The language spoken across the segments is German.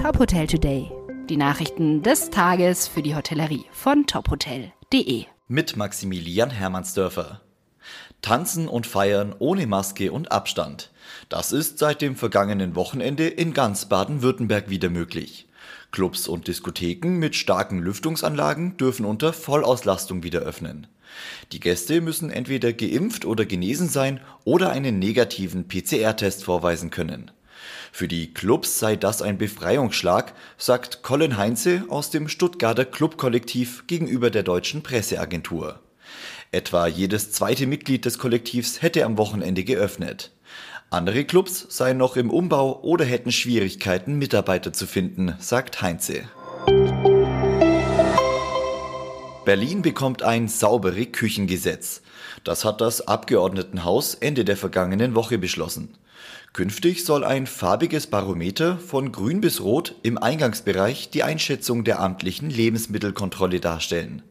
Top Hotel Today. Die Nachrichten des Tages für die Hotellerie von tophotel.de. Mit Maximilian Hermannsdörfer. Tanzen und feiern ohne Maske und Abstand. Das ist seit dem vergangenen Wochenende in ganz Baden-Württemberg wieder möglich. Clubs und Diskotheken mit starken Lüftungsanlagen dürfen unter Vollauslastung wieder öffnen. Die Gäste müssen entweder geimpft oder genesen sein oder einen negativen PCR-Test vorweisen können. Für die Clubs sei das ein Befreiungsschlag, sagt Colin Heinze aus dem Stuttgarter Clubkollektiv gegenüber der deutschen Presseagentur. Etwa jedes zweite Mitglied des Kollektivs hätte am Wochenende geöffnet. Andere Clubs seien noch im Umbau oder hätten Schwierigkeiten, Mitarbeiter zu finden, sagt Heinze. Berlin bekommt ein saubere Küchengesetz. Das hat das Abgeordnetenhaus Ende der vergangenen Woche beschlossen. Künftig soll ein farbiges Barometer von grün bis rot im Eingangsbereich die Einschätzung der amtlichen Lebensmittelkontrolle darstellen.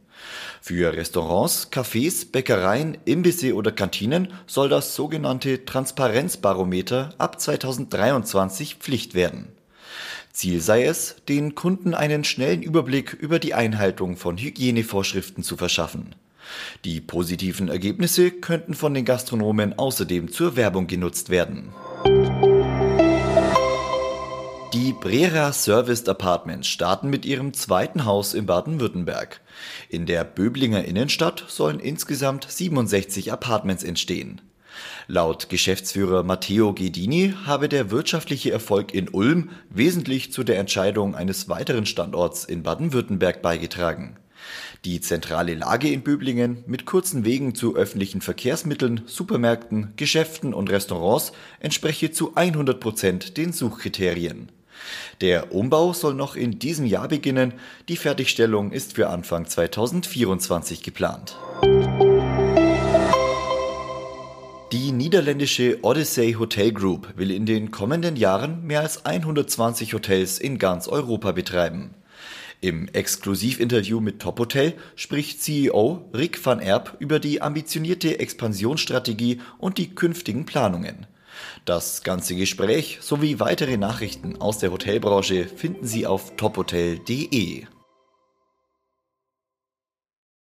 Für Restaurants, Cafés, Bäckereien, Imbisse oder Kantinen soll das sogenannte Transparenzbarometer ab 2023 Pflicht werden. Ziel sei es, den Kunden einen schnellen Überblick über die Einhaltung von Hygienevorschriften zu verschaffen. Die positiven Ergebnisse könnten von den Gastronomen außerdem zur Werbung genutzt werden. Die Brera Serviced Apartments starten mit ihrem zweiten Haus in Baden-Württemberg. In der Böblinger Innenstadt sollen insgesamt 67 Apartments entstehen. Laut Geschäftsführer Matteo Gedini habe der wirtschaftliche Erfolg in Ulm wesentlich zu der Entscheidung eines weiteren Standorts in Baden-Württemberg beigetragen. Die zentrale Lage in Böblingen mit kurzen Wegen zu öffentlichen Verkehrsmitteln, Supermärkten, Geschäften und Restaurants entspreche zu 100 Prozent den Suchkriterien. Der Umbau soll noch in diesem Jahr beginnen, die Fertigstellung ist für Anfang 2024 geplant. Die niederländische Odyssey Hotel Group will in den kommenden Jahren mehr als 120 Hotels in ganz Europa betreiben. Im Exklusivinterview mit Top Hotel spricht CEO Rick van Erp über die ambitionierte Expansionsstrategie und die künftigen Planungen. Das ganze Gespräch sowie weitere Nachrichten aus der Hotelbranche finden Sie auf tophotel.de.